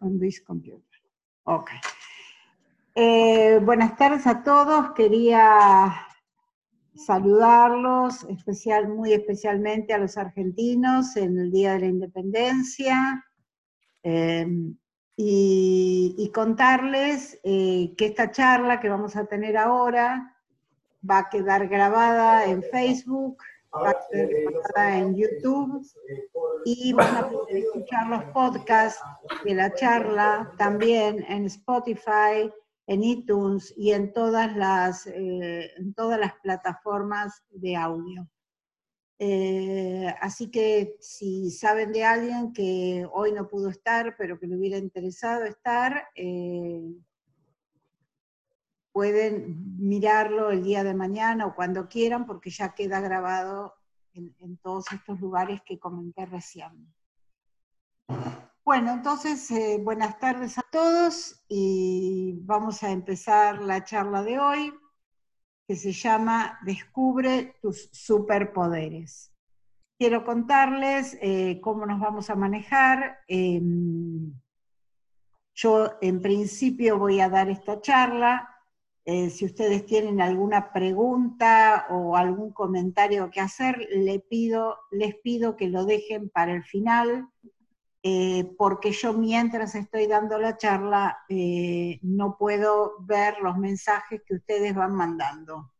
on this computer. Ok. Eh, buenas tardes a todos. Quería saludarlos, especial, muy especialmente a los argentinos en el Día de la Independencia. Eh, y, contarles eh, que esta charla que vamos a tener ahora va a quedar grabada en Facebook, va a quedar grabada en YouTube y van a poder escuchar los podcasts de la charla también en Spotify, en iTunes y en todas las, eh, en todas las plataformas de audio. Eh, así que si saben de alguien que hoy no pudo estar, pero que le hubiera interesado estar, eh, pueden mirarlo el día de mañana o cuando quieran, porque ya queda grabado en, todos estos lugares que comenté recién. Bueno, entonces, eh, buenas tardes a todos y vamos a empezar la charla de hoy que se llama Descubre tus superpoderes. Quiero contarles eh, cómo nos vamos a manejar. Em, yo en principio voy a dar esta charla. Eh, si ustedes tienen alguna pregunta o algún comentario que hacer, les pido que lo dejen para el final, eh, porque yo mientras estoy dando la charla eh, no puedo ver los mensajes que ustedes van mandando.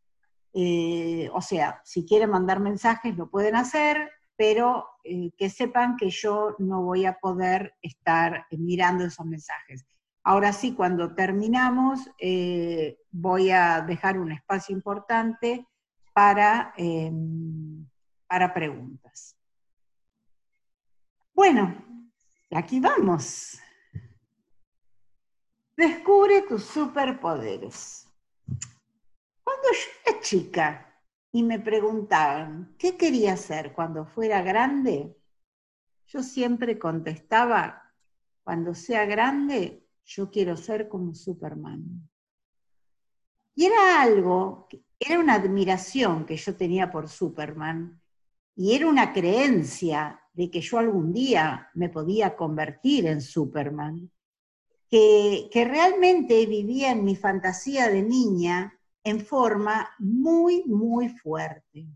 O sea, si quieren mandar mensajes lo pueden hacer, pero que sepan que yo no voy a poder estar mirando esos mensajes. Ahora sí, cuando terminamos, voy a dejar un espacio importante para, para preguntas. Bueno, Aquí vamos. Descubre tus superpoderes. Cuando yo era chica y me preguntaban qué quería ser cuando fuera grande, yo siempre contestaba, cuando sea grande, yo quiero ser como Superman. Y era algo, era una admiración que yo tenía por Superman, y era una creencia de que yo algún día me podía convertir en Superman, que, realmente vivía en mi fantasía de niña en forma muy, muy fuerte.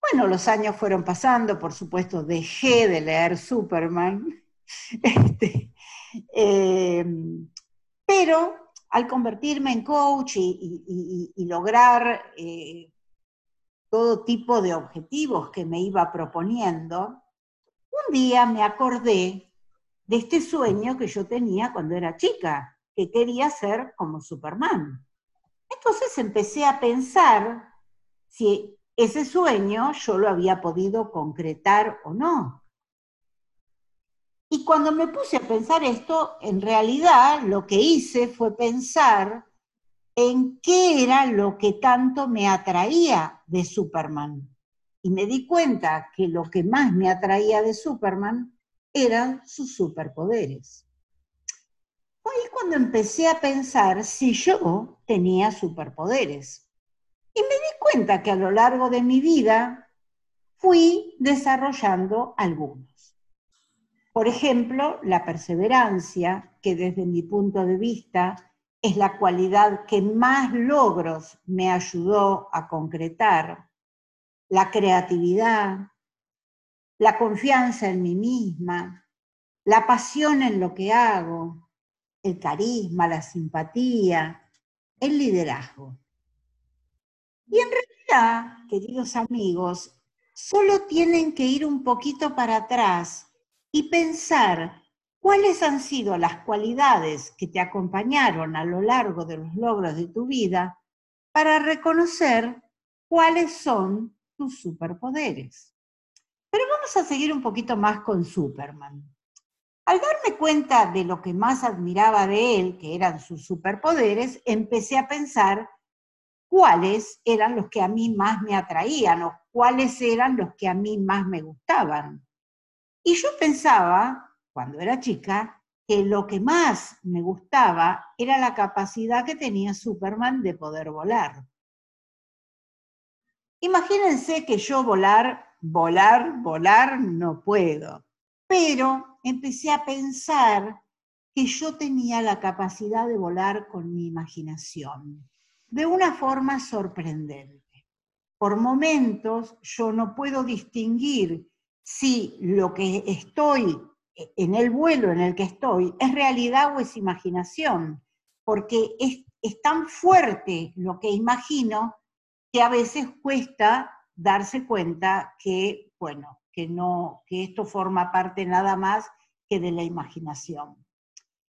Bueno, los años fueron pasando, por supuesto, dejé de leer Superman, este, eh, pero al convertirme en coach y, lograr eh, todo tipo de objetivos que me iba proponiendo, un día me acordé de este sueño que yo tenía cuando era chica, que quería ser como Superman. Entonces empecé a pensar si ese sueño yo lo había podido concretar o no. Y cuando me puse a pensar esto, en realidad lo que hice fue pensar en qué era lo que tanto me atraía de Superman. Y me di cuenta que lo que más me atraía de Superman eran sus superpoderes. Fue ahí cuando empecé a pensar si yo tenía superpoderes. Y me di cuenta que a lo largo de mi vida fui desarrollando algunos. Por ejemplo, la perseverancia, que desde mi punto de vista es la cualidad que más logros me ayudó a concretar, la creatividad, la confianza en mí misma, la pasión en lo que hago, el carisma, la simpatía, el liderazgo. Y en realidad, queridos amigos, solo tienen que ir un poquito para atrás y pensar ¿Cuáles han sido las cualidades que te acompañaron a lo largo de los logros de tu vida para reconocer cuáles son tus superpoderes? Pero vamos a seguir un poquito más con Superman. Al darme cuenta de lo que más admiraba de él, que eran sus superpoderes, empecé a pensar cuáles eran los que a mí más me atraían o cuáles eran los que a mí más me gustaban. Y yo pensaba cuando era chica, que lo que más me gustaba era la capacidad que tenía Superman de poder volar. Imagínense que yo volar, volar, volar no puedo. pero empecé a pensar que yo tenía la capacidad de volar con mi imaginación, de una forma sorprendente. Por momentos yo no puedo distinguir si lo que estoy en el vuelo en el que estoy es realidad o es imaginación, porque es, es tan fuerte lo que imagino que a veces cuesta darse cuenta que, bueno, que no, que esto forma parte nada más que de la imaginación.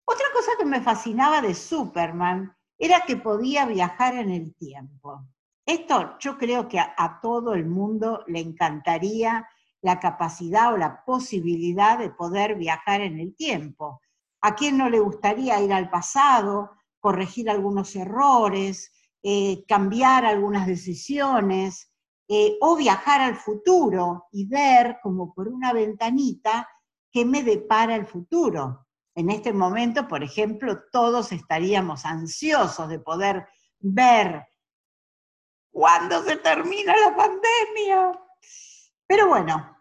Otra cosa que me fascinaba de Superman era que podía viajar en el tiempo. Esto yo creo que a, todo el mundo le encantaría la capacidad o la posibilidad de poder viajar en el tiempo. ¿A quién no le gustaría ir al pasado, corregir algunos errores, eh, cambiar algunas decisiones, eh, o viajar al futuro y ver como por una ventanita qué me depara el futuro? En este momento, por ejemplo, todos estaríamos ansiosos de poder ver cuándo se termina la pandemia. Pero bueno,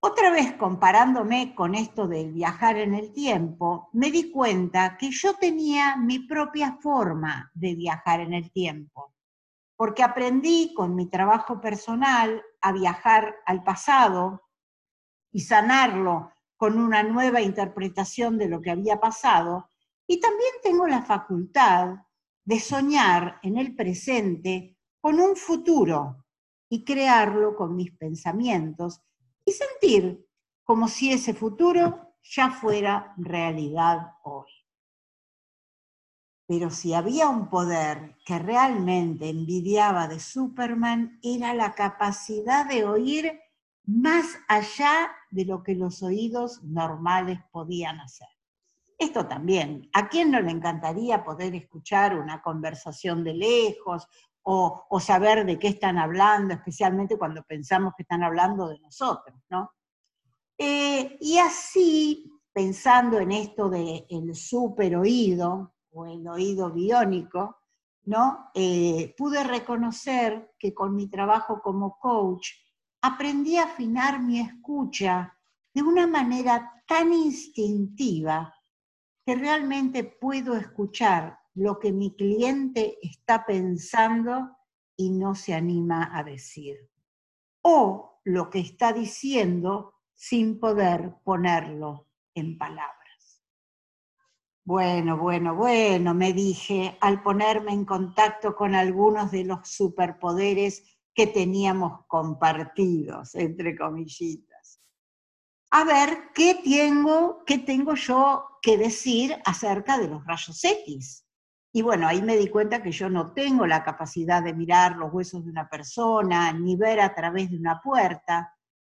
otra vez comparándome con esto del viajar en el tiempo, me di cuenta que yo tenía mi propia forma de viajar en el tiempo, porque aprendí con mi trabajo personal a viajar al pasado y sanarlo con una nueva interpretación de lo que había pasado, y también tengo la facultad de soñar en el presente con un futuro y crearlo con mis pensamientos y sentir como si ese futuro ya fuera realidad hoy. Pero si había un poder que realmente envidiaba de Superman, era la capacidad de oír más allá de lo que los oídos normales podían hacer. Esto también, ¿a quién no le encantaría poder escuchar una conversación de lejos o, saber de qué están hablando, especialmente cuando pensamos que están hablando de nosotros, ¿no? Eh, y así, pensando en esto del el super oído o el oído biónico, ¿no? Eh, pude reconocer que con mi trabajo como coach aprendí a afinar mi escucha de una manera tan instintiva que realmente puedo escuchar lo que mi cliente está pensando y no se anima a decir. O lo que está diciendo sin poder ponerlo en palabras. Bueno, bueno, bueno, me dije al ponerme en contacto con algunos de los superpoderes que teníamos compartidos, entre comillitas. A ver, ¿qué tengo, qué tengo yo que decir acerca de los rayos X? Y bueno, ahí me di cuenta que yo no tengo la capacidad de mirar los huesos de una persona, ni ver a través de una puerta,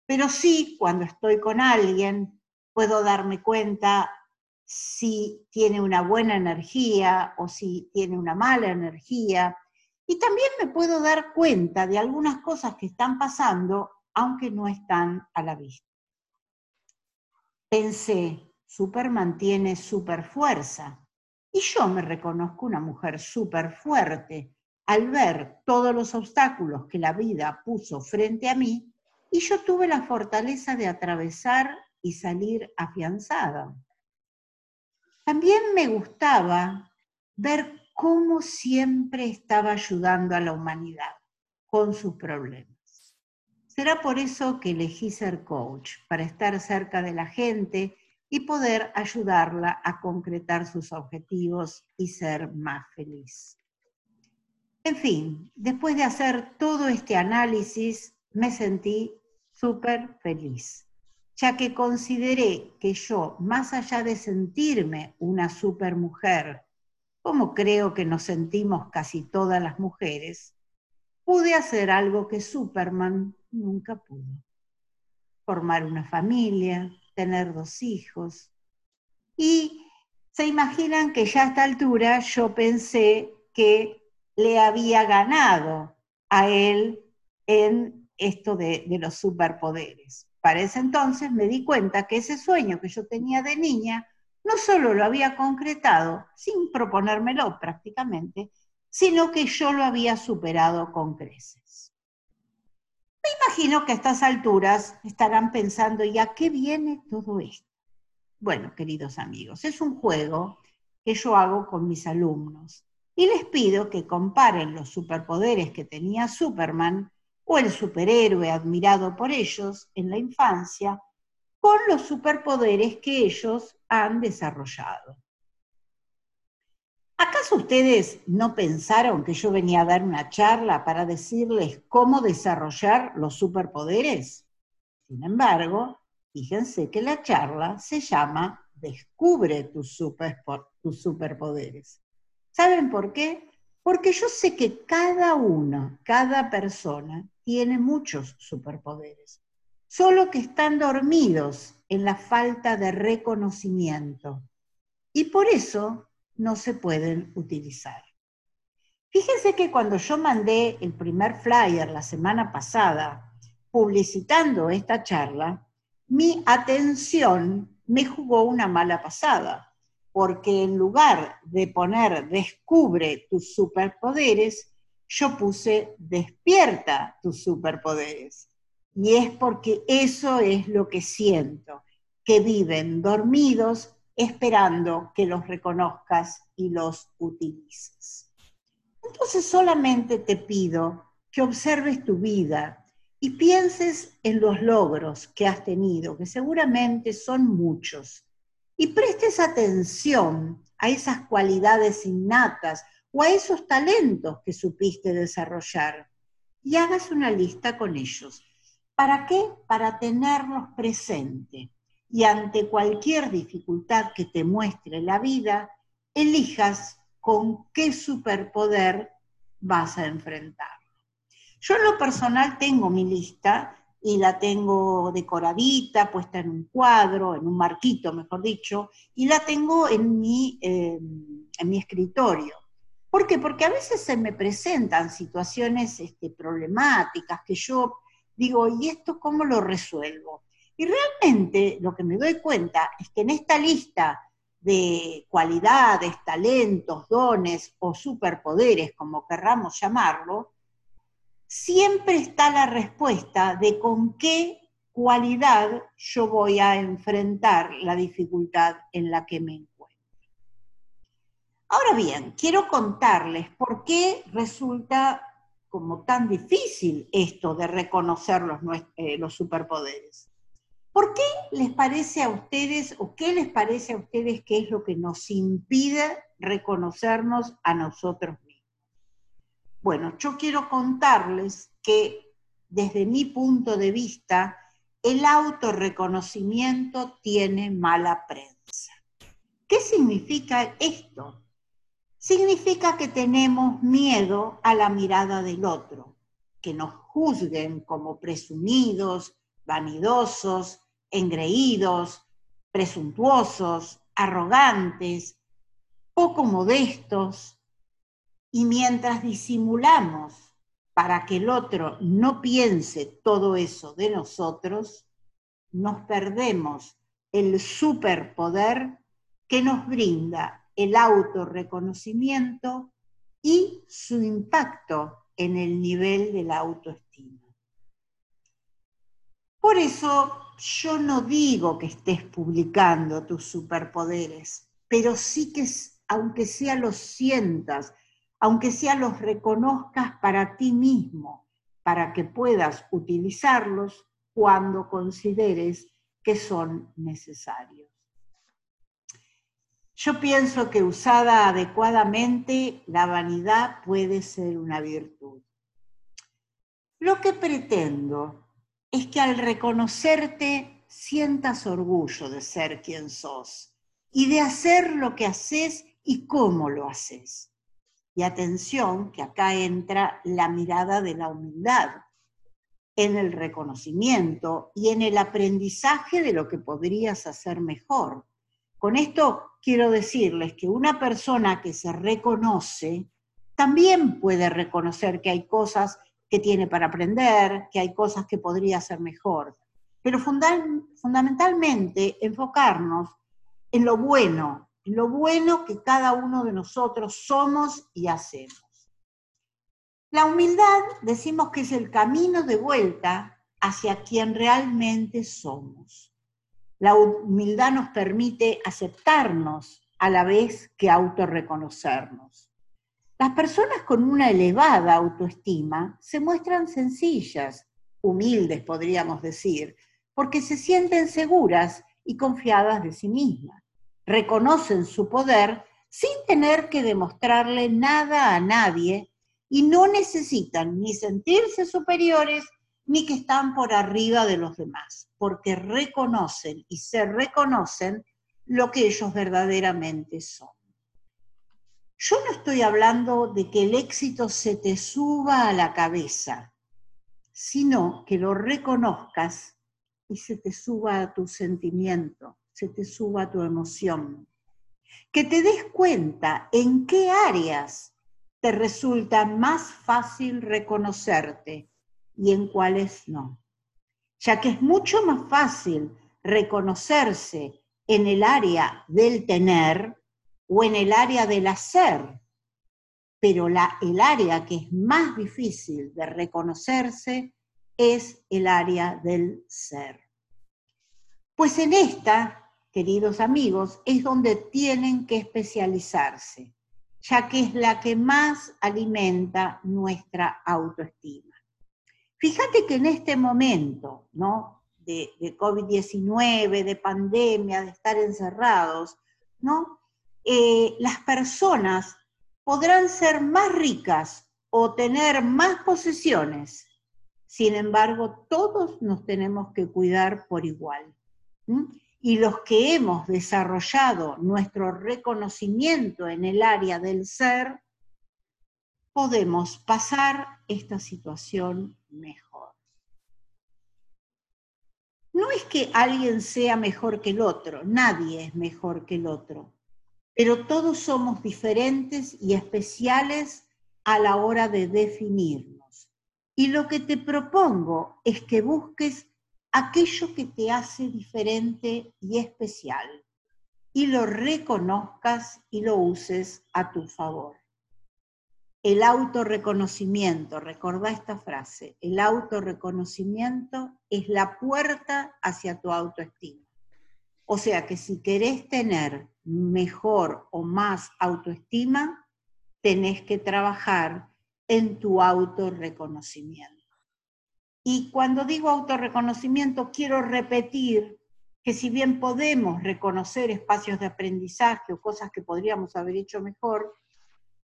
pero sí cuando estoy con alguien puedo darme cuenta si tiene una buena energía o si tiene una mala energía, y también me puedo dar cuenta de algunas cosas que están pasando, aunque no están a la vista. Pensé, Superman tiene super fuerza. Y yo me reconozco una mujer súper fuerte al ver todos los obstáculos que la vida puso frente a mí y yo tuve la fortaleza de atravesar y salir afianzada. También me gustaba ver cómo siempre estaba ayudando a la humanidad con sus problemas. Será por eso que elegí ser coach, para estar cerca de la gente y poder ayudarla a concretar sus objetivos y ser más feliz. En fin, después de hacer todo este análisis, me sentí súper feliz, ya que consideré que yo, más allá de sentirme una super mujer como creo que nos sentimos casi todas las mujeres, pude hacer algo que Superman nunca pudo. Formar una familia, tener dos hijos. Y se imaginan que ya a esta altura yo pensé que le había ganado a él en esto de, los superpoderes. Para ese entonces me di cuenta que ese sueño que yo tenía de niña no solo lo había concretado sin proponérmelo prácticamente, sino que yo lo había superado con creces. Imagino que a estas alturas estarán pensando, ¿y a qué viene todo esto? Bueno, queridos amigos, es un juego que yo hago con mis alumnos y les pido que comparen los superpoderes que tenía Superman o el superhéroe admirado por ellos en la infancia con los superpoderes que ellos han desarrollado. ¿Acaso ustedes no pensaron que yo venía a dar una charla para decirles cómo desarrollar los superpoderes? Sin embargo, fíjense que la charla se llama Descubre tus, superpoderes. ¿Saben por qué? Porque yo sé que cada uno, cada persona, tiene muchos superpoderes, solo que están dormidos en la falta de reconocimiento. Y por eso no se pueden utilizar. Fíjense que cuando yo mandé el primer flyer la semana pasada publicitando esta charla, mi atención me jugó una mala pasada, porque en lugar de poner descubre tus superpoderes, yo puse despierta tus superpoderes. Y es porque eso es lo que siento, que viven dormidos esperando que los reconozcas y los utilices. Entonces solamente te pido que observes tu vida y pienses en los logros que has tenido, que seguramente son muchos, y prestes atención a esas cualidades innatas o a esos talentos que supiste desarrollar y hagas una lista con ellos. ¿Para qué? Para tenerlos presente y ante cualquier dificultad que te muestre la vida, elijas con qué superpoder vas a enfrentar. Yo en lo personal tengo mi lista y la tengo decoradita, puesta en un cuadro, en un marquito, mejor dicho, y la tengo en mi, em, en mi escritorio. ¿Por qué? Porque a veces se me presentan situaciones este, problemáticas que yo digo, ¿y esto cómo lo resuelvo? Y realmente lo que me doy cuenta es que en esta lista de cualidades, talentos, dones o superpoderes, como querramos llamarlo, siempre está la respuesta de con qué cualidad yo voy a enfrentar la dificultad en la que me encuentro. Ahora bien, quiero contarles por qué resulta como tan difícil esto de reconocer los, eh, los superpoderes. ¿Por qué les parece a ustedes o qué les parece a ustedes que es lo que nos impide reconocernos a nosotros mismos? Bueno, yo quiero contarles que desde mi punto de vista, el autorreconocimiento tiene mala prensa. ¿Qué significa esto? Significa que tenemos miedo a la mirada del otro, que nos juzguen como presumidos, vanidosos, engreídos, presuntuosos, arrogantes, poco modestos, y mientras disimulamos para que el otro no piense todo eso de nosotros, nos perdemos el superpoder que nos brinda el autorreconocimiento y su impacto en el nivel de la autoestima. Por eso yo no digo que estés publicando tus superpoderes, pero sí que aunque sea los sientas, aunque sea los reconozcas para ti mismo, para que puedas utilizarlos cuando consideres que son necesarios. Yo pienso que usada adecuadamente, la vanidad puede ser una virtud. Lo que pretendo es que al reconocerte sientas orgullo de ser quien sos y de hacer lo que haces y cómo lo haces. Y atención, que acá entra la mirada de la humildad, en el reconocimiento y en el aprendizaje de lo que podrías hacer mejor. Con esto quiero decirles que una persona que se reconoce también puede reconocer que hay cosas que tiene para aprender, que hay cosas que podría hacer mejor. Pero fundamentalmente enfocarnos en lo bueno, en lo bueno que cada uno de nosotros somos y hacemos. La humildad decimos que es el camino de vuelta hacia quien realmente somos. La humildad nos permite aceptarnos a la vez que autorreconocernos. Las personas con una elevada autoestima se muestran sencillas, humildes podríamos decir, porque se sienten seguras y confiadas de sí mismas. Reconocen su poder sin tener que demostrarle nada a nadie y no necesitan ni sentirse superiores ni que están por arriba de los demás, porque reconocen y se reconocen lo que ellos verdaderamente son. Yo no estoy hablando de que el éxito se te suba a la cabeza, sino que lo reconozcas y se te suba a tu sentimiento, se te suba a tu emoción. Que te des cuenta en qué áreas te resulta más fácil reconocerte y en cuáles no. Ya que es mucho más fácil reconocerse en el área del tener o en el área del hacer, pero la, el área que es más difícil de reconocerse es el área del ser. Pues en esta, queridos amigos, es donde tienen que especializarse, ya que es la que más alimenta nuestra autoestima. Fíjate que en este momento, ¿no? De, de COVID-19, de pandemia, de estar encerrados, ¿no? Eh, las personas podrán ser más ricas o tener más posesiones. Sin embargo, todos nos tenemos que cuidar por igual. Y los que hemos desarrollado nuestro reconocimiento en el área del ser, podemos pasar esta situación mejor. No es que alguien sea mejor que el otro, nadie es mejor que el otro pero todos somos diferentes y especiales a la hora de definirnos. Y lo que te propongo es que busques aquello que te hace diferente y especial y lo reconozcas y lo uses a tu favor. El autorreconocimiento, recordá esta frase, el autorreconocimiento es la puerta hacia tu autoestima. O sea que si querés tener mejor o más autoestima, tenés que trabajar en tu autorreconocimiento. Y cuando digo autorreconocimiento, quiero repetir que si bien podemos reconocer espacios de aprendizaje o cosas que podríamos haber hecho mejor,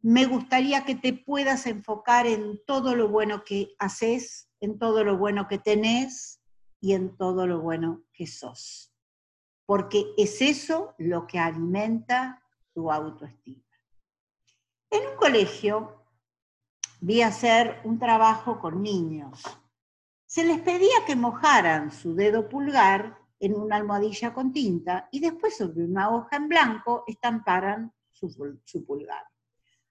me gustaría que te puedas enfocar en todo lo bueno que haces, en todo lo bueno que tenés y en todo lo bueno que sos porque es eso lo que alimenta tu autoestima. En un colegio vi hacer un trabajo con niños. Se les pedía que mojaran su dedo pulgar en una almohadilla con tinta y después sobre una hoja en blanco estamparan su, su pulgar.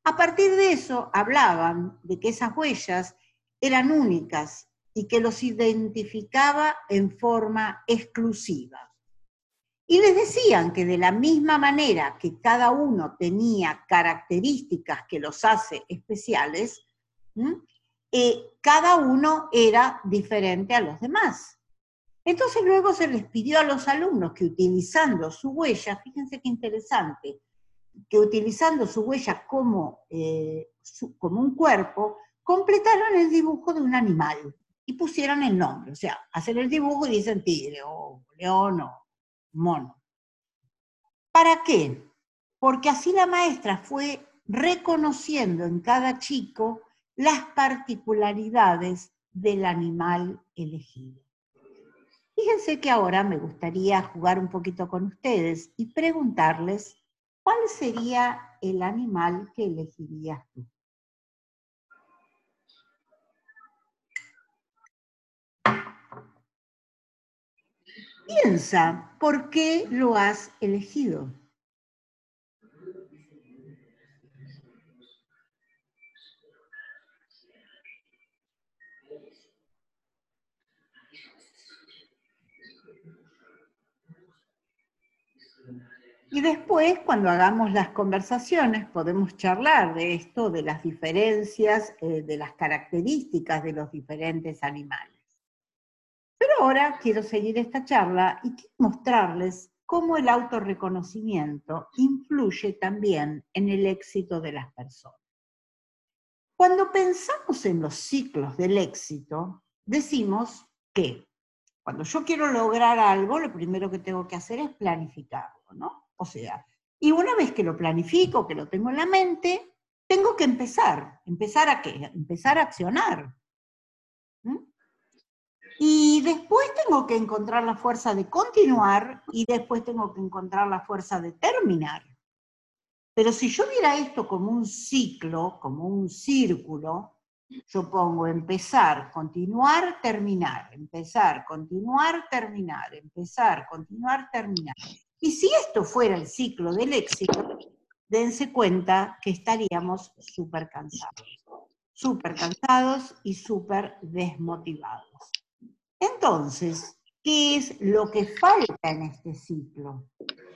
A partir de eso hablaban de que esas huellas eran únicas y que los identificaba en forma exclusiva. Y les decían que de la misma manera que cada uno tenía características que los hace especiales, eh, cada uno era diferente a los demás. Entonces luego se les pidió a los alumnos que utilizando su huella, fíjense qué interesante, que utilizando su huella como, eh, como un cuerpo, completaron el dibujo de un animal y pusieron el nombre. O sea, hacen el dibujo y dicen tigre o león o mono. ¿Para qué? Porque así la maestra fue reconociendo en cada chico las particularidades del animal elegido. Fíjense que ahora me gustaría jugar un poquito con ustedes y preguntarles cuál sería el animal que elegirías tú. Piensa, ¿por qué lo has elegido? Y después, cuando hagamos las conversaciones, podemos charlar de esto, de las diferencias, eh, de las características de los diferentes animales. Ahora quiero seguir esta charla y quiero mostrarles cómo el autorreconocimiento influye también en el éxito de las personas. Cuando pensamos en los ciclos del éxito, decimos que cuando yo quiero lograr algo, lo primero que tengo que hacer es planificarlo, ¿no? O sea, y una vez que lo planifico, que lo tengo en la mente, tengo que empezar. ¿Empezar a qué? Empezar a accionar. Y después tengo que encontrar la fuerza de continuar y después tengo que encontrar la fuerza de terminar. Pero si yo viera esto como un ciclo, como un círculo, yo pongo empezar, continuar, terminar, empezar, continuar, terminar, empezar, continuar, terminar. Y si esto fuera el ciclo del éxito, dense cuenta que estaríamos súper cansados, súper cansados y súper desmotivados. Entonces, ¿qué es lo que falta en este ciclo?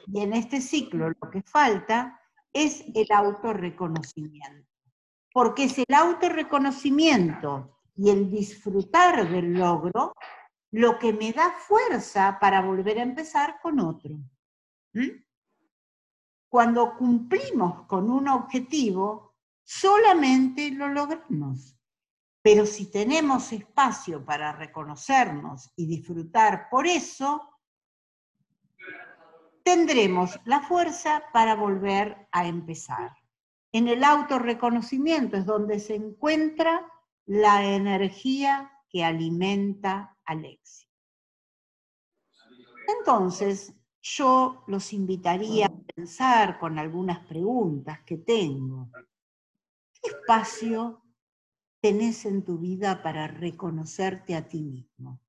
Y en este ciclo lo que falta es el autorreconocimiento. Porque es el autorreconocimiento y el disfrutar del logro lo que me da fuerza para volver a empezar con otro. Cuando cumplimos con un objetivo, solamente lo logramos. Pero si tenemos espacio para reconocernos y disfrutar por eso, tendremos la fuerza para volver a empezar. En el autorreconocimiento es donde se encuentra la energía que alimenta al éxito. Entonces, yo los invitaría a pensar con algunas preguntas que tengo. ¿Qué espacio tenés en tu vida para reconocerte a ti mismo?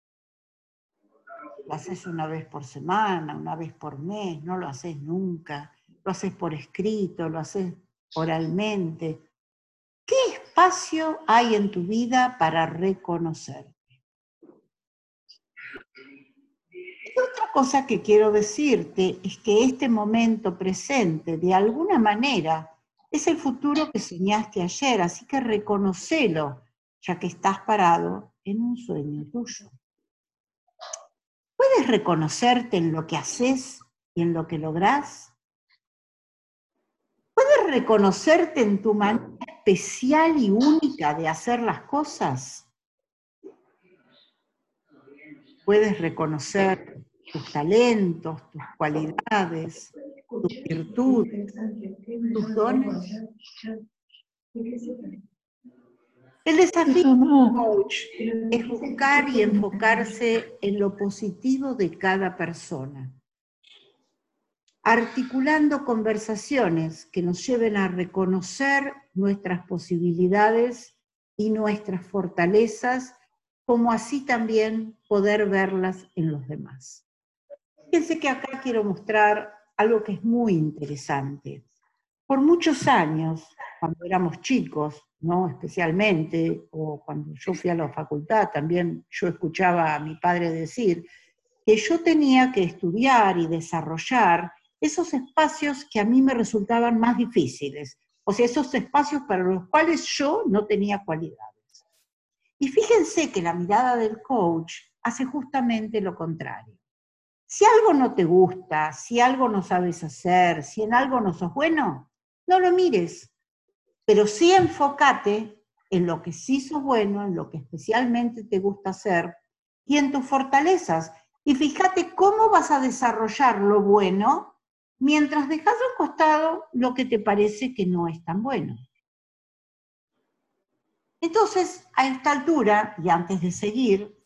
Lo haces una vez por semana, una vez por mes, no lo haces nunca, lo haces por escrito, lo haces oralmente. ¿Qué espacio hay en tu vida para reconocerte? otra cosa que quiero decirte es que este momento presente, de alguna manera, es el futuro que soñaste ayer, así que reconocelo, ya que estás parado en un sueño tuyo. ¿Puedes reconocerte en lo que haces y en lo que lográs? ¿Puedes reconocerte en tu manera especial y única de hacer las cosas? puedes reconocer tus talentos, tus cualidades, tus virtudes, tus dones. El desafío del coach es buscar y enfocarse en lo positivo de cada persona, articulando conversaciones que nos lleven a reconocer nuestras posibilidades y nuestras fortalezas como así también poder verlas en los demás. Fíjense que acá quiero mostrar algo que es muy interesante. Por muchos años, cuando éramos chicos, ¿no? especialmente, o cuando yo fui a la facultad, también yo escuchaba a mi padre decir que yo tenía que estudiar y desarrollar esos espacios que a mí me resultaban más difíciles, o sea, esos espacios para los cuales yo no tenía cualidad. Y fíjense que la mirada del coach hace justamente lo contrario. Si algo no te gusta, si algo no sabes hacer, si en algo no sos bueno, no lo mires, pero sí enfócate en lo que sí sos bueno, en lo que especialmente te gusta hacer y en tus fortalezas. Y fíjate cómo vas a desarrollar lo bueno mientras dejas a un costado lo que te parece que no es tan bueno. Entonces, a esta altura, y antes de seguir,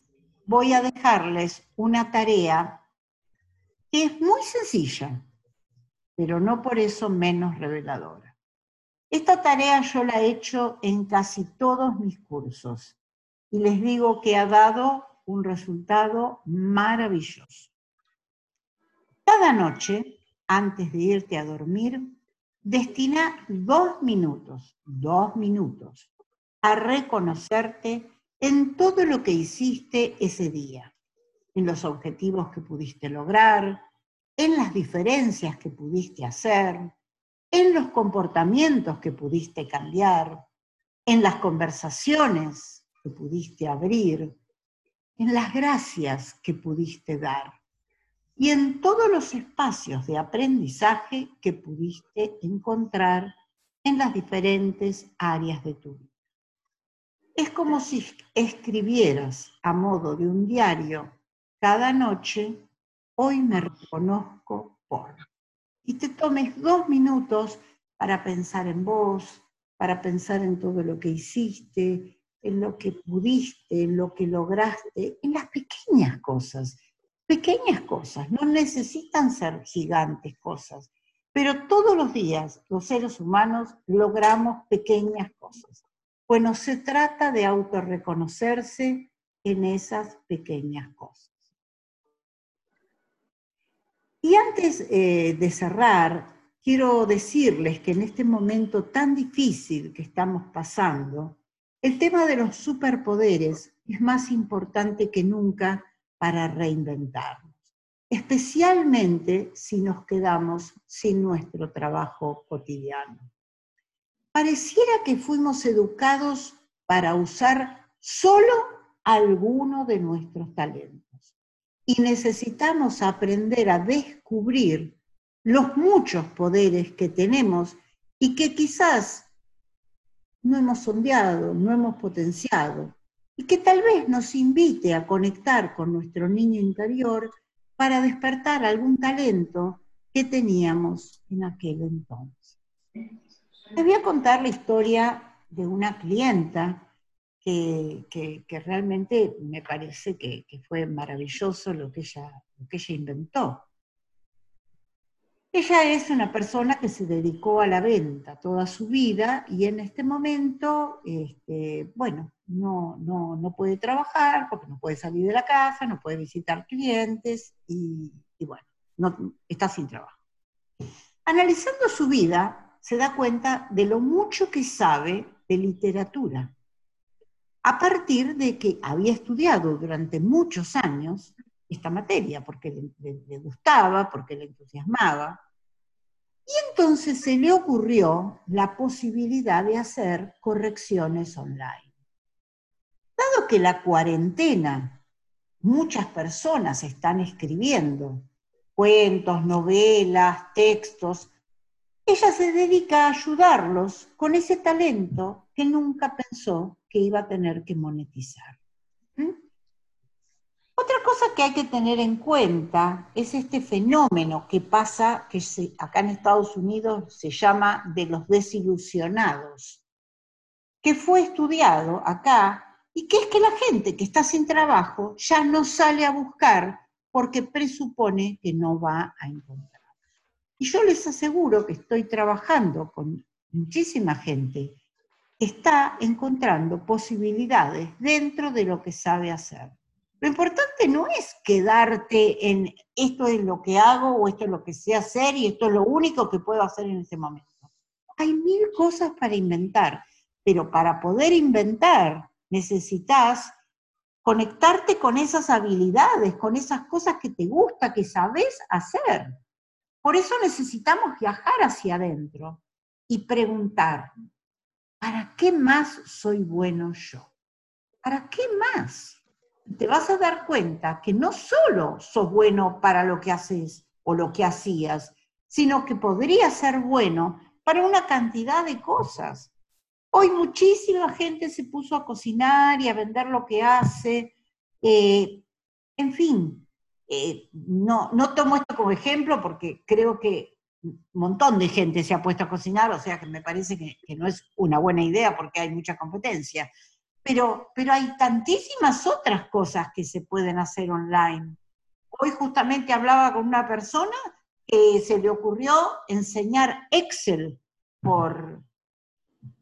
voy a dejarles una tarea que es muy sencilla, pero no por eso menos reveladora. Esta tarea yo la he hecho en casi todos mis cursos y les digo que ha dado un resultado maravilloso. Cada noche, antes de irte a dormir, destina dos minutos, dos minutos, a reconocerte en todo lo que hiciste ese día, en los objetivos que pudiste lograr, en las diferencias que pudiste hacer, en los comportamientos que pudiste cambiar, en las conversaciones que pudiste abrir, en las gracias que pudiste dar y en todos los espacios de aprendizaje que pudiste encontrar en las diferentes áreas de tu vida. Es como si escribieras a modo de un diario cada noche, hoy me reconozco por. Y te tomes dos minutos para pensar en vos, para pensar en todo lo que hiciste, en lo que pudiste, en lo que lograste, en las pequeñas cosas. Pequeñas cosas, no necesitan ser gigantes cosas, pero todos los días los seres humanos logramos pequeñas cosas. Bueno, se trata de autorreconocerse en esas pequeñas cosas. Y antes eh, de cerrar, quiero decirles que en este momento tan difícil que estamos pasando, el tema de los superpoderes es más importante que nunca para reinventarnos, especialmente si nos quedamos sin nuestro trabajo cotidiano. Pareciera que fuimos educados para usar solo alguno de nuestros talentos y necesitamos aprender a descubrir los muchos poderes que tenemos y que quizás no hemos sondeado, no hemos potenciado, y que tal vez nos invite a conectar con nuestro niño interior para despertar algún talento que teníamos en aquel entonces. Les voy a contar la historia de una clienta que, realmente me parece que, fue maravilloso lo que, ella, lo que ella inventó. Ella es una persona que se dedicó a la venta toda su vida y en este momento, este, bueno, no, no, puede trabajar porque no puede salir de la casa, no puede visitar clientes y, bueno, no, está sin trabajo. Analizando su vida, se da cuenta de lo mucho que sabe de literatura, a partir de que había estudiado durante muchos años esta materia, porque le gustaba, porque le entusiasmaba, y entonces se le ocurrió la posibilidad de hacer correcciones online. Dado que la cuarentena, muchas personas están escribiendo cuentos, novelas, textos, ella se dedica a ayudarlos con ese talento que nunca pensó que iba a tener que monetizar. Otra cosa que hay que tener en cuenta es este fenómeno que pasa, que acá en Estados Unidos se llama de los desilusionados, que fue estudiado acá y que es que la gente que está sin trabajo ya no sale a buscar porque presupone que no va a encontrar. Y yo les aseguro que estoy trabajando con muchísima gente que está encontrando posibilidades dentro de lo que sabe hacer. Lo importante no es quedarte en esto es lo que hago o esto es lo que sé hacer y esto es lo único que puedo hacer en este momento. Hay mil cosas para inventar, pero para poder inventar necesitas conectarte con esas habilidades, con esas cosas que te gusta, que sabes hacer. Por eso necesitamos viajar hacia adentro y preguntar, ¿para qué más soy bueno yo? ¿Para qué más? te vas a dar cuenta que no solo sos bueno para lo que haces o lo que hacías, sino que podría ser bueno para una cantidad de cosas. Hoy muchísima gente se puso a cocinar y a vender lo que hace. Eh, en fin, eh, no, tomo esto como ejemplo porque creo que un montón de gente se ha puesto a cocinar, o sea que me parece que no es una buena idea porque hay mucha competencia pero, hay tantísimas otras cosas que se pueden hacer online. Hoy justamente hablaba con una persona que se le ocurrió enseñar Excel por,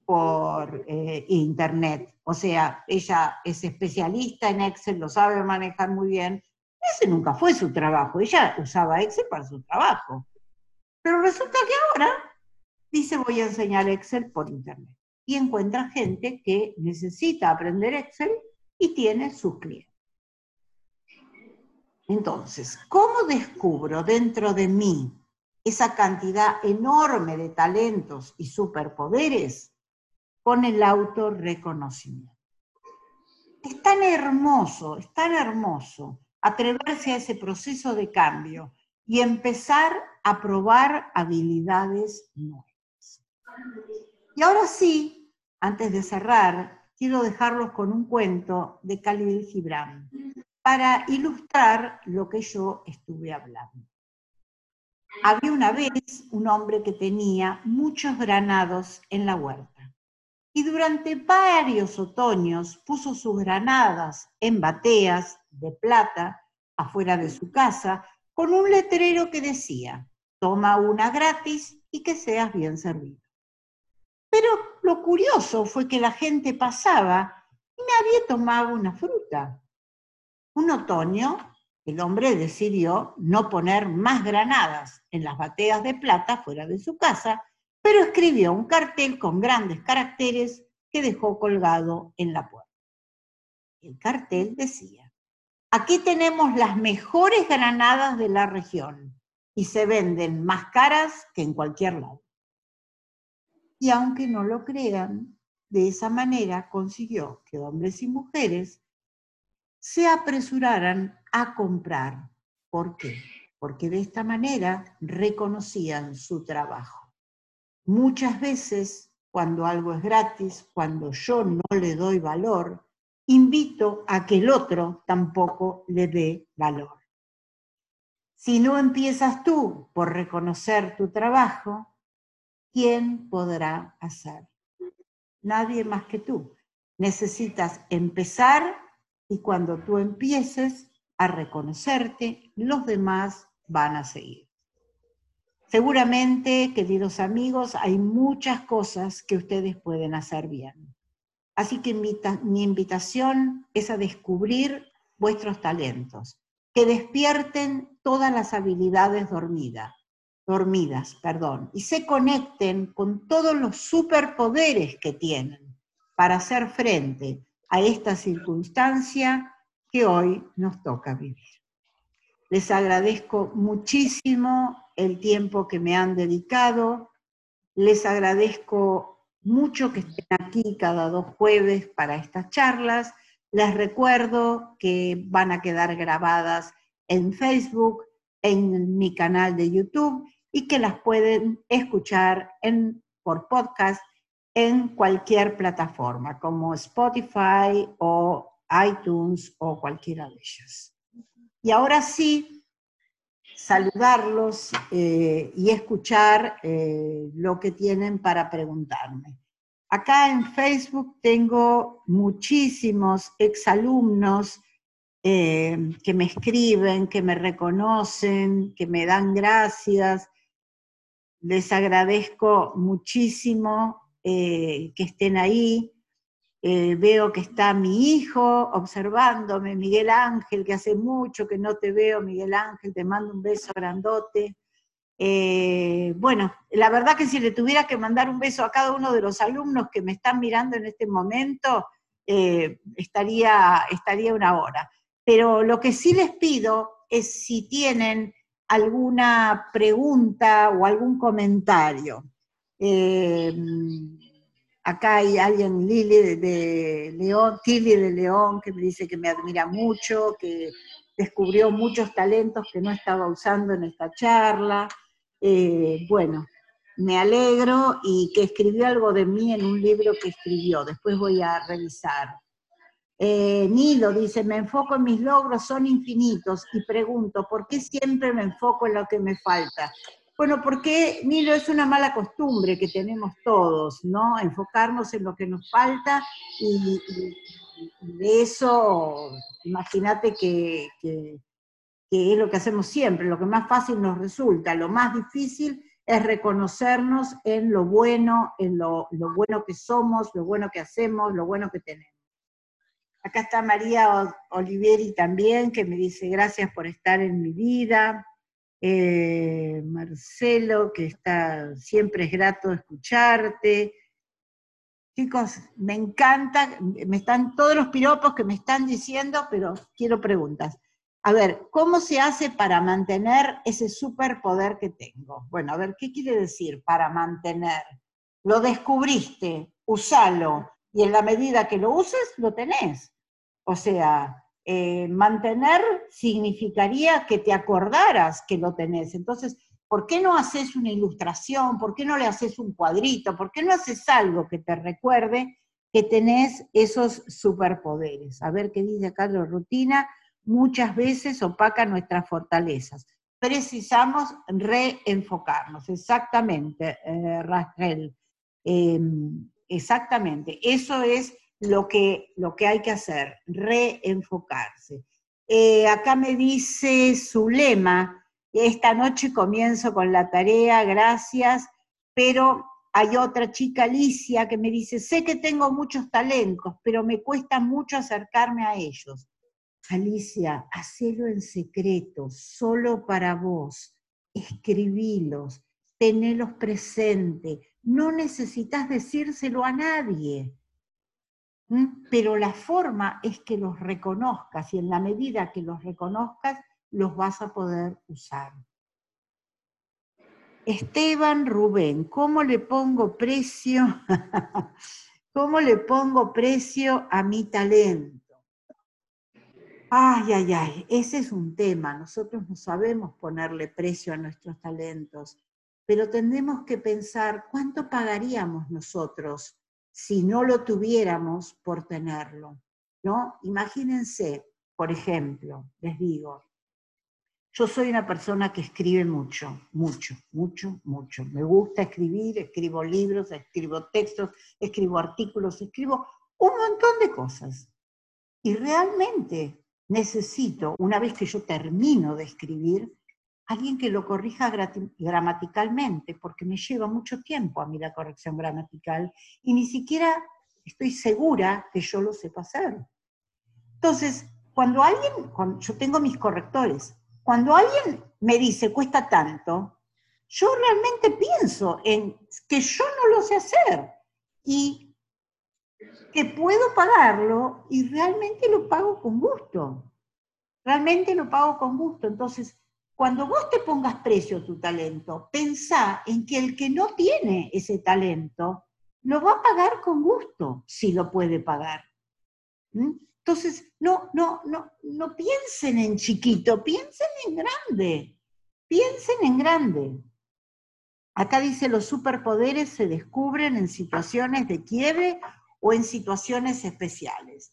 por eh, internet. O sea, ella es especialista en Excel, lo sabe manejar muy bien. Ese nunca fue su trabajo, ella usaba Excel para su trabajo. Pero resulta que ahora dice voy a enseñar Excel por internet y encuentra gente que necesita aprender Excel y tiene sus clientes. Entonces, ¿cómo descubro dentro de mí esa cantidad enorme de talentos y superpoderes? Con el autorreconocimiento. Es tan hermoso, es tan hermoso atreverse a ese proceso de cambio y empezar a probar habilidades nuevas. Y ahora sí, antes de cerrar, quiero dejarlos con un cuento de Khalil Gibran para ilustrar lo que yo estuve hablando. Había una vez un hombre que tenía muchos granados en la huerta y durante varios otoños puso sus granadas en bateas de plata afuera de su casa con un letrero que decía, toma una gratis y que seas bien servido. Pero lo curioso fue que la gente pasaba y nadie tomaba una fruta. Un otoño, el hombre decidió no poner más granadas en las bateas de plata fuera de su casa, pero escribió un cartel con grandes caracteres que dejó colgado en la puerta. El cartel decía, aquí tenemos las mejores granadas de la región y se venden más caras que en cualquier lado. Y aunque no lo crean, de esa manera consiguió que hombres y mujeres se apresuraran a comprar. ¿Por qué? Porque de esta manera reconocían su trabajo. Muchas veces, cuando algo es gratis, cuando yo no le doy valor, invito a que el otro tampoco le dé valor. Si no empiezas tú por reconocer tu trabajo, ¿quién podrá hacer? Nadie más que tú. Necesitas empezar y cuando tú empieces a reconocerte, los demás van a seguir. Seguramente, queridos amigos, hay muchas cosas que ustedes pueden hacer bien. Así que mi invitación es a descubrir vuestros talentos, que despierten todas las habilidades dormidas dormidas, perdón, y se conecten con todos los superpoderes que tienen para hacer frente a esta circunstancia que hoy nos toca vivir. Les agradezco muchísimo el tiempo que me han dedicado, les agradezco mucho que estén aquí cada dos jueves para estas charlas, les recuerdo que van a quedar grabadas en Facebook, en mi canal de YouTube y que las pueden escuchar en, por podcast en cualquier plataforma, como Spotify o iTunes o cualquiera de ellas. Y ahora sí, saludarlos eh, y escuchar eh, lo que tienen para preguntarme. Acá en Facebook tengo muchísimos exalumnos eh, que me escriben, que me reconocen, que me dan gracias, les agradezco muchísimo eh, que estén ahí. Eh, veo que está mi hijo observándome, Miguel Ángel, que hace mucho que no te veo, Miguel Ángel, te mando un beso grandote. Eh, bueno, la verdad que si le tuviera que mandar un beso a cada uno de los alumnos que me están mirando en este momento, estaría, estaría una hora. Pero lo que sí les pido es si tienen alguna pregunta o algún comentario. Eh, acá hay alguien, Lili de, León, Tilly de León, que me dice que me admira mucho, que descubrió muchos talentos que no estaba usando en esta charla. Eh, bueno, me alegro y que escribió algo de mí en un libro que escribió, después voy a revisar. Eh, Nilo dice, me enfoco en mis logros, son infinitos, y pregunto, ¿por qué siempre me enfoco en lo que me falta? Bueno, porque Nilo es una mala costumbre que tenemos todos, ¿no? Enfocarnos en lo que nos falta y, de eso, imagínate que, es lo que hacemos siempre, lo que más fácil nos resulta, lo más difícil es reconocernos en lo bueno, en lo bueno que somos, lo bueno que hacemos, lo bueno que tenemos. Acá está María Olivieri también, que me dice gracias por estar en mi vida. Eh, Marcelo, que está, siempre es grato escucharte. Chicos, me encanta, me están todos los piropos que me están diciendo, pero quiero preguntas. A ver, ¿cómo se hace para mantener ese superpoder que tengo? Bueno, a ver, ¿qué quiere decir para mantener? Lo descubriste, usalo, y en la medida que lo uses, lo tenés. O sea, eh, mantener significaría que te acordaras que lo tenés. Entonces, ¿por qué no haces una ilustración? ¿Por qué no le haces un cuadrito? ¿Por qué no haces algo que te recuerde que tenés esos superpoderes? A ver qué dice Carlos Rutina. Muchas veces opaca nuestras fortalezas. Precisamos reenfocarnos, exactamente, eh. Em, exactamente, eso es lo que, lo que hay que hacer, reenfocarse. Eh, acá me dice Zulema, esta noche comienzo con la tarea, gracias, pero hay otra chica, Alicia, que me dice, sé que tengo muchos talentos, pero me cuesta mucho acercarme a ellos. Alicia, hacelo en secreto, solo para vos, escribilos, tenelos presente, no necesitas decírselo a nadie. ¿Mm? Pero la forma es que los reconozcas y en la medida que los reconozcas, los vas a poder usar. Esteban Rubén, ¿cómo le pongo precio? ¿Cómo le pongo precio a mi talento? Ay, ay, ay, ese es un tema. Nosotros no sabemos ponerle precio a nuestros talentos, pero tendremos que pensar cuánto pagaríamos nosotros si no lo tuviéramos por tenerlo, ¿no? Imagínense, por ejemplo, les digo, yo soy una persona que escribe mucho, mucho, mucho, mucho. Me gusta escribir, escribo libros, escribo textos, escribo artículos, escribo un montón de cosas. Y realmente necesito, una vez que yo termino de escribir, alguien que lo corrija gramaticalmente, porque me lleva mucho tiempo a mí la corrección gramatical y ni siquiera estoy segura que yo lo sepa hacer. Entonces, cuando alguien, yo tengo mis correctores, cuando alguien me dice cuesta tanto, yo realmente pienso en que yo no lo sé hacer y que puedo pagarlo y realmente lo pago con gusto. Realmente lo pago con gusto. Entonces, cuando vos te pongas precio tu talento, pensá en que el que no tiene ese talento lo va a pagar con gusto, si lo puede pagar. ¿Mm? Entonces, no, no, no, no piensen en chiquito, piensen en grande, piensen en grande. Acá dice, los superpoderes se descubren en situaciones de quiebre o en situaciones especiales.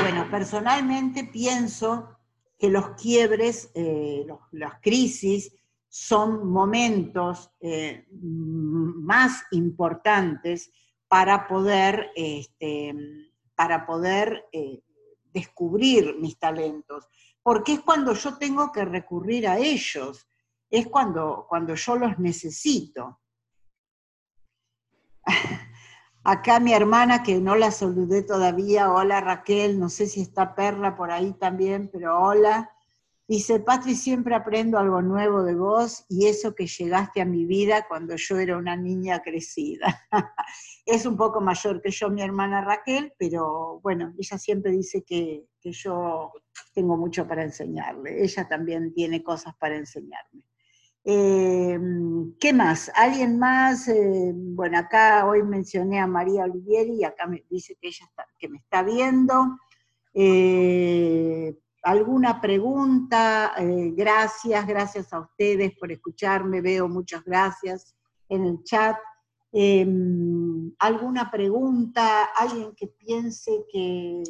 Bueno, personalmente pienso que los quiebres, eh, las crisis, son momentos eh, más importantes para poder, este, para poder eh, descubrir mis talentos, porque es cuando yo tengo que recurrir a ellos, es cuando, cuando yo los necesito. Acá mi hermana, que no la saludé todavía, hola Raquel, no sé si está Perla por ahí también, pero hola. Dice, Patri, siempre aprendo algo nuevo de vos y eso que llegaste a mi vida cuando yo era una niña crecida. es un poco mayor que yo, mi hermana Raquel, pero bueno, ella siempre dice que, que yo tengo mucho para enseñarle. Ella también tiene cosas para enseñarme. Eh, ¿Qué más? ¿Alguien más? Eh, bueno, acá hoy mencioné a María Olivieri y acá me dice que ella que me está viendo. Eh, ¿Alguna pregunta? gracias, gracias a ustedes por escucharme, veo muchas gracias en el chat. ¿Alguna pregunta? ¿Alguien que piense que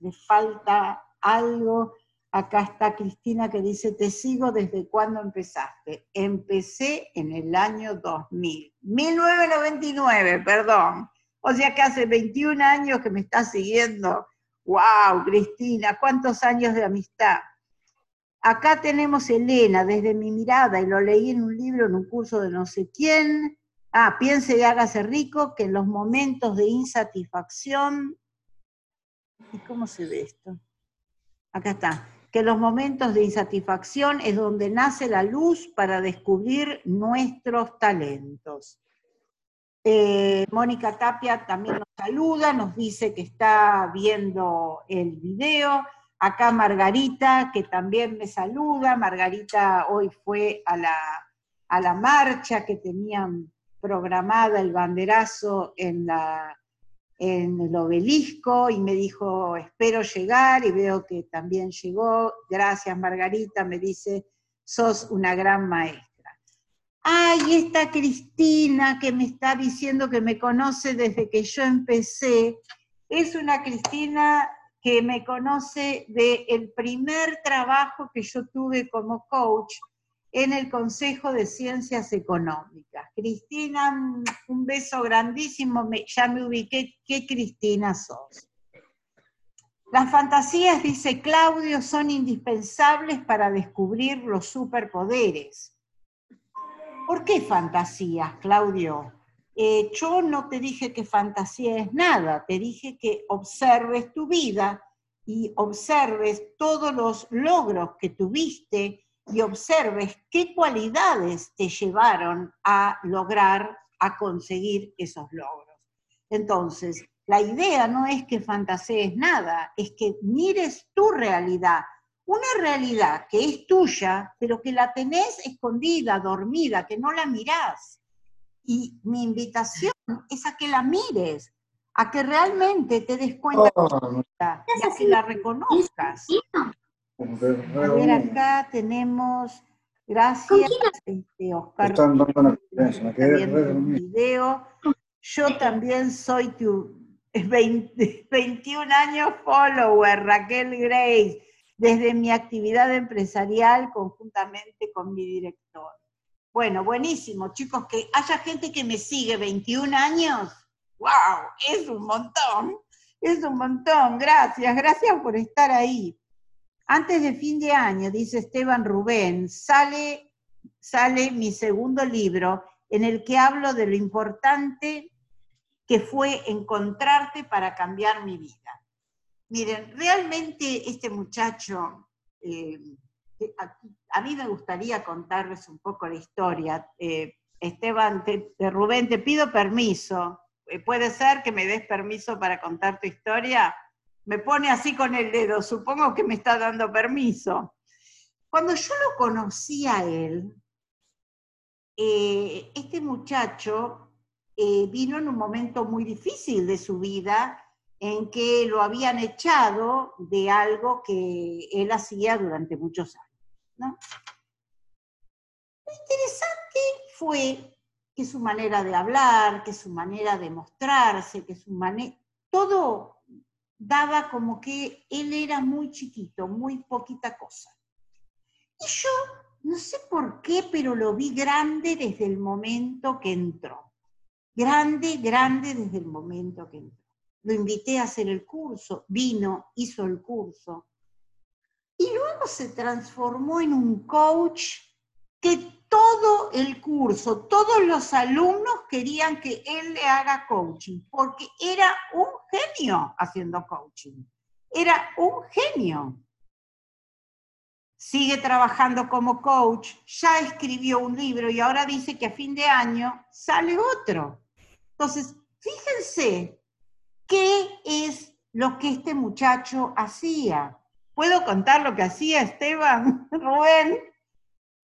le falta algo? Acá está Cristina que dice, te sigo desde cuando empezaste. Empecé en el año 2000, 1999, perdón. O sea que hace 21 años que me estás siguiendo. ¡Wow, Cristina! ¿Cuántos años de amistad? Acá tenemos Elena, desde mi mirada, y lo leí en un libro, en un curso de no sé quién. Ah, piense y hágase rico, que en los momentos de insatisfacción... ¿Y cómo se ve esto? Acá está que los momentos de insatisfacción es donde nace la luz para descubrir nuestros talentos. Eh, Mónica Tapia también nos saluda, nos dice que está viendo el video. Acá Margarita, que también me saluda. Margarita hoy fue a la, a la marcha que tenían programada el banderazo en la en el obelisco y me dijo, espero llegar y veo que también llegó. Gracias Margarita, me dice, sos una gran maestra. Ay, esta Cristina que me está diciendo que me conoce desde que yo empecé, es una Cristina que me conoce del primer trabajo que yo tuve como coach en el Consejo de Ciencias Económicas. Cristina, un beso grandísimo, ya me ubiqué, ¿qué Cristina sos? Las fantasías, dice Claudio, son indispensables para descubrir los superpoderes. ¿Por qué fantasías, Claudio? Eh, yo no te dije que fantasía es nada, te dije que observes tu vida y observes todos los logros que tuviste y observes qué cualidades te llevaron a lograr, a conseguir esos logros. Entonces, la idea no es que fantasees nada, es que mires tu realidad, una realidad que es tuya, pero que la tenés escondida, dormida, que no la mirás. Y mi invitación es a que la mires, a que realmente te des cuenta oh, y a que la reconozcas. A ver, acá tenemos, gracias, este, Oscar. video. Yo también soy tu 21 años follower, Raquel Grace, desde mi actividad empresarial conjuntamente con mi director. Bueno, buenísimo, chicos, que haya gente que me sigue 21 años. ¡Wow! Es un montón, es un montón. Gracias, gracias por estar ahí. Antes de fin de año, dice Esteban Rubén, sale, sale mi segundo libro en el que hablo de lo importante que fue encontrarte para cambiar mi vida. Miren, realmente este muchacho, eh, a, mí me gustaría contarles un poco la historia. Eh, Esteban, Rubén, te pido permiso. Eh, ¿Puede ser que me des permiso para contar tu historia? Me pone así con el dedo, supongo que me está dando permiso. Cuando yo lo conocí a él, eh, este muchacho eh, vino en un momento muy difícil de su vida, en que lo habían echado de algo que él hacía durante muchos años. Lo interesante fue que su manera de hablar, que su manera de mostrarse, que su manera, todo daba como que él era muy chiquito, muy poquita cosa. Y yo, no sé por qué, pero lo vi grande desde el momento que entró. Grande, grande desde el momento que entró. Lo invité a hacer el curso, vino, hizo el curso. Y luego se transformó en un coach que todo el curso, todos los alumnos querían que él le haga coaching, porque era un genio haciendo coaching. Era un genio. Sigue trabajando como coach, ya escribió un libro y ahora dice que a fin de año sale otro. Entonces, fíjense qué es lo que este muchacho hacía. ¿Puedo contar lo que hacía Esteban, Rubén?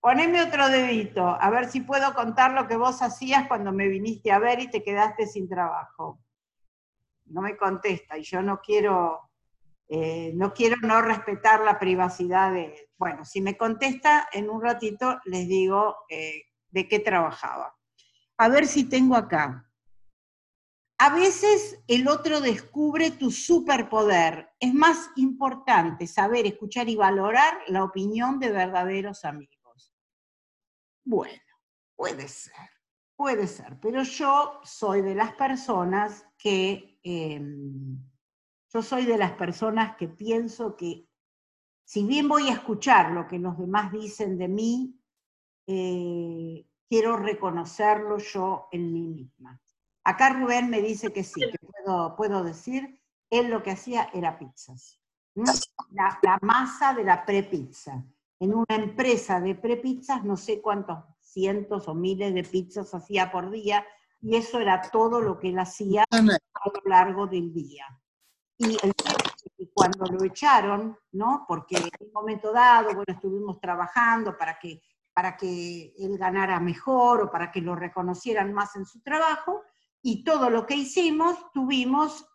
Poneme otro dedito, a ver si puedo contar lo que vos hacías cuando me viniste a ver y te quedaste sin trabajo. No me contesta y yo no quiero, eh, no quiero no respetar la privacidad de... Bueno, si me contesta, en un ratito les digo eh, de qué trabajaba. A ver si tengo acá. A veces el otro descubre tu superpoder. Es más importante saber escuchar y valorar la opinión de verdaderos amigos. Bueno, puede ser, puede ser, pero yo soy de las personas que, em, yo soy de las personas que pienso que si bien voy a escuchar lo que los demás dicen de mí, eh, quiero reconocerlo yo en mí misma. Acá Rubén me dice que sí, que puedo, puedo decir, él lo que hacía era pizzas. La, la, masa de la prepizza en una empresa de prepizzas, no sé cuántos cientos o miles de pizzas hacía por día, y eso era todo lo que él hacía a lo largo del día. Y el cuando lo echaron, ¿no? Porque en un momento dado, bueno, estuvimos trabajando para que, para que él ganara mejor o para que lo reconocieran más en su trabajo, y todo lo que hicimos tuvimos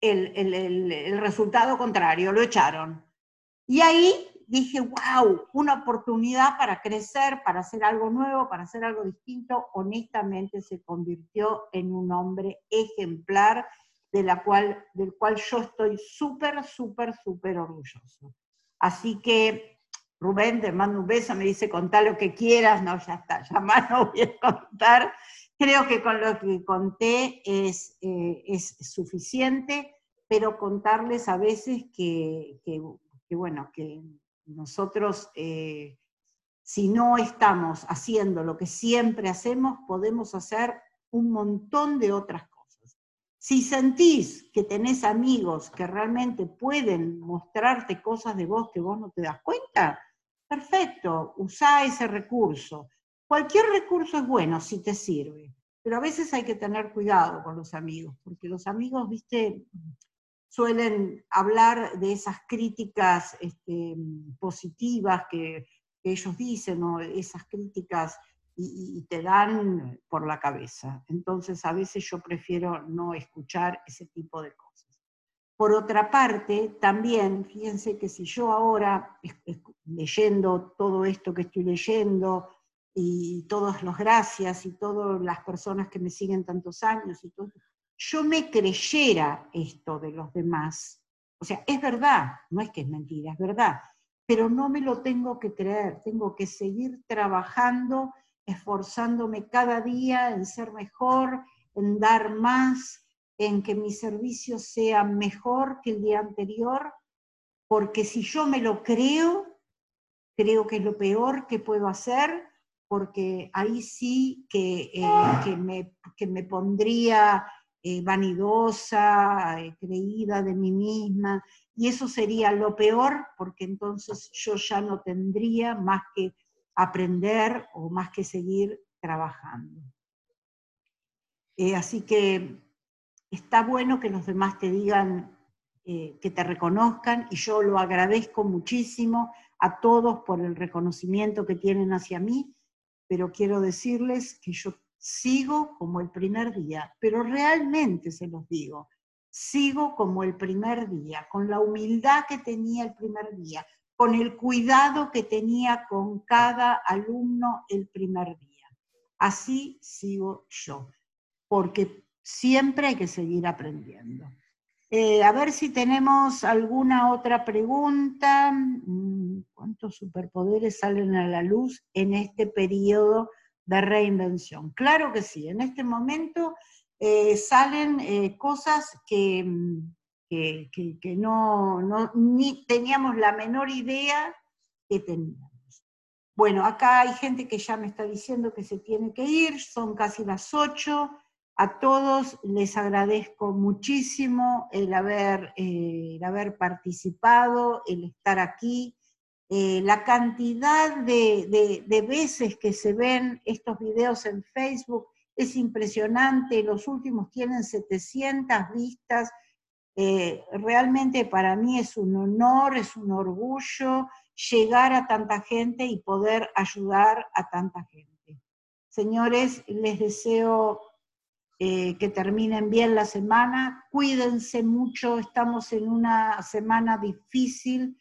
el, resultado contrario, lo echaron. Y ahí dije, wow, una oportunidad para crecer, para hacer algo nuevo, para hacer algo distinto. Honestamente se convirtió en un hombre ejemplar de la cual, del cual yo estoy súper, súper, súper orgulloso. Así que, Rubén, te mando un beso, me dice, contá lo que quieras, no, ya está, ya más no voy a contar. Creo que con lo que conté es, eh, es suficiente, pero contarles a veces que, bueno, que nosotros, eh, si no estamos haciendo lo que siempre hacemos, podemos hacer un montón de otras cosas si sentís que tenés amigos que realmente pueden mostrarte cosas de vos que vos no te das cuenta, perfecto, usá ese recurso. Cualquier recurso es bueno si te sirve, pero a veces hay que tener cuidado con los amigos, porque los amigos, viste, suelen hablar de esas críticas este, positivas que, ellos dicen, o esas críticas y, te dan por la cabeza. Entonces a veces yo prefiero no escuchar ese tipo de cosas. Por otra parte, también, fíjense que si yo ahora, leyendo todo esto que estoy leyendo, y todas las gracias y todas las personas que me siguen tantos años y todo, yo me creyera esto de los demás. O sea, es verdad, no es que es mentira, es verdad, pero no me lo tengo que creer, tengo que seguir trabajando esforzándome cada día en ser mejor, en dar más, en que mi servicio sea mejor que el día anterior, porque si yo me lo creo, creo que es lo peor que puedo hacer, porque ahí sí que, eh, me, me, pondría eh, vanidosa, eh, creída de mí misma, y eso sería lo peor, porque entonces yo ya no tendría más que aprender o más que seguir trabajando. Eh, así que está bueno que los demás te digan, que te reconozcan, y yo lo agradezco muchísimo a todos por el reconocimiento que tienen hacia mí, pero quiero decirles que yo sigo como el primer día, pero realmente se los digo, sigo como el primer día, con la humildad que tenía el primer día, con el cuidado que tenía con cada alumno el primer día. Así sigo yo, porque siempre hay que seguir aprendiendo. Eh, a ver si tenemos alguna otra pregunta. Mm, ¿Cuántos superpoderes salen a la luz en este periodo de reinvención? Claro que sí, en este momento eh, salen eh, cosas que, mm, que, no, ni teníamos la menor idea que teníamos. Bueno, acá hay gente que ya me está diciendo que se tiene que ir, son casi las 8. A todos les agradezco muchísimo el haber, eh, el haber participado, el estar aquí. Eh, la cantidad de, veces que se ven estos videos en Facebook es impresionante, los últimos tienen 700 vistas, eh, realmente para mí es un honor, es un orgullo llegar a tanta gente y poder ayudar a tanta gente. Señores, les deseo eh, que terminen bien la semana, cuídense mucho, estamos en una semana difícil,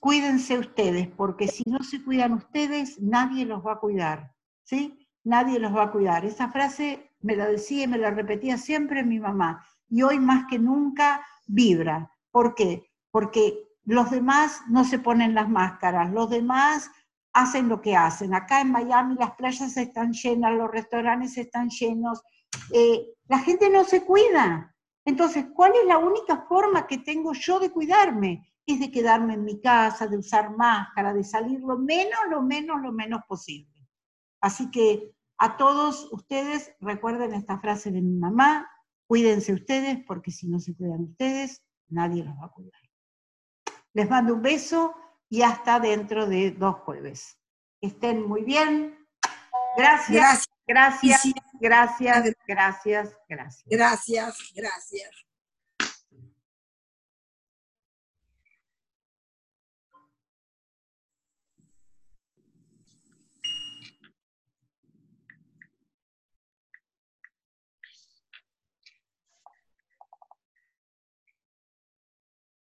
cuídense ustedes, porque si no se cuidan ustedes, nadie los va a cuidar, ¿sí? Nadie los va a cuidar. Esa frase me la decía y me la repetía siempre mi mamá y hoy más que nunca vibra. ¿Por qué? Porque los demás no se ponen las máscaras, los demás hacen lo que hacen. Acá en Miami las playas están llenas, los restaurantes están llenos, eh, la gente no se cuida. Entonces, ¿cuál es la única forma que tengo yo de cuidarme? Es de quedarme en mi casa, de usar máscara, de salir lo menos, lo menos, lo menos posible. Así que a todos ustedes recuerden esta frase de mi mamá, Cuídense ustedes porque si no se cuidan ustedes, nadie los va a cuidar. Les mando un beso y hasta dentro de dos jueves. Estén muy bien. Gracias, gracias, gracias, gracias, gracias. Gracias, gracias.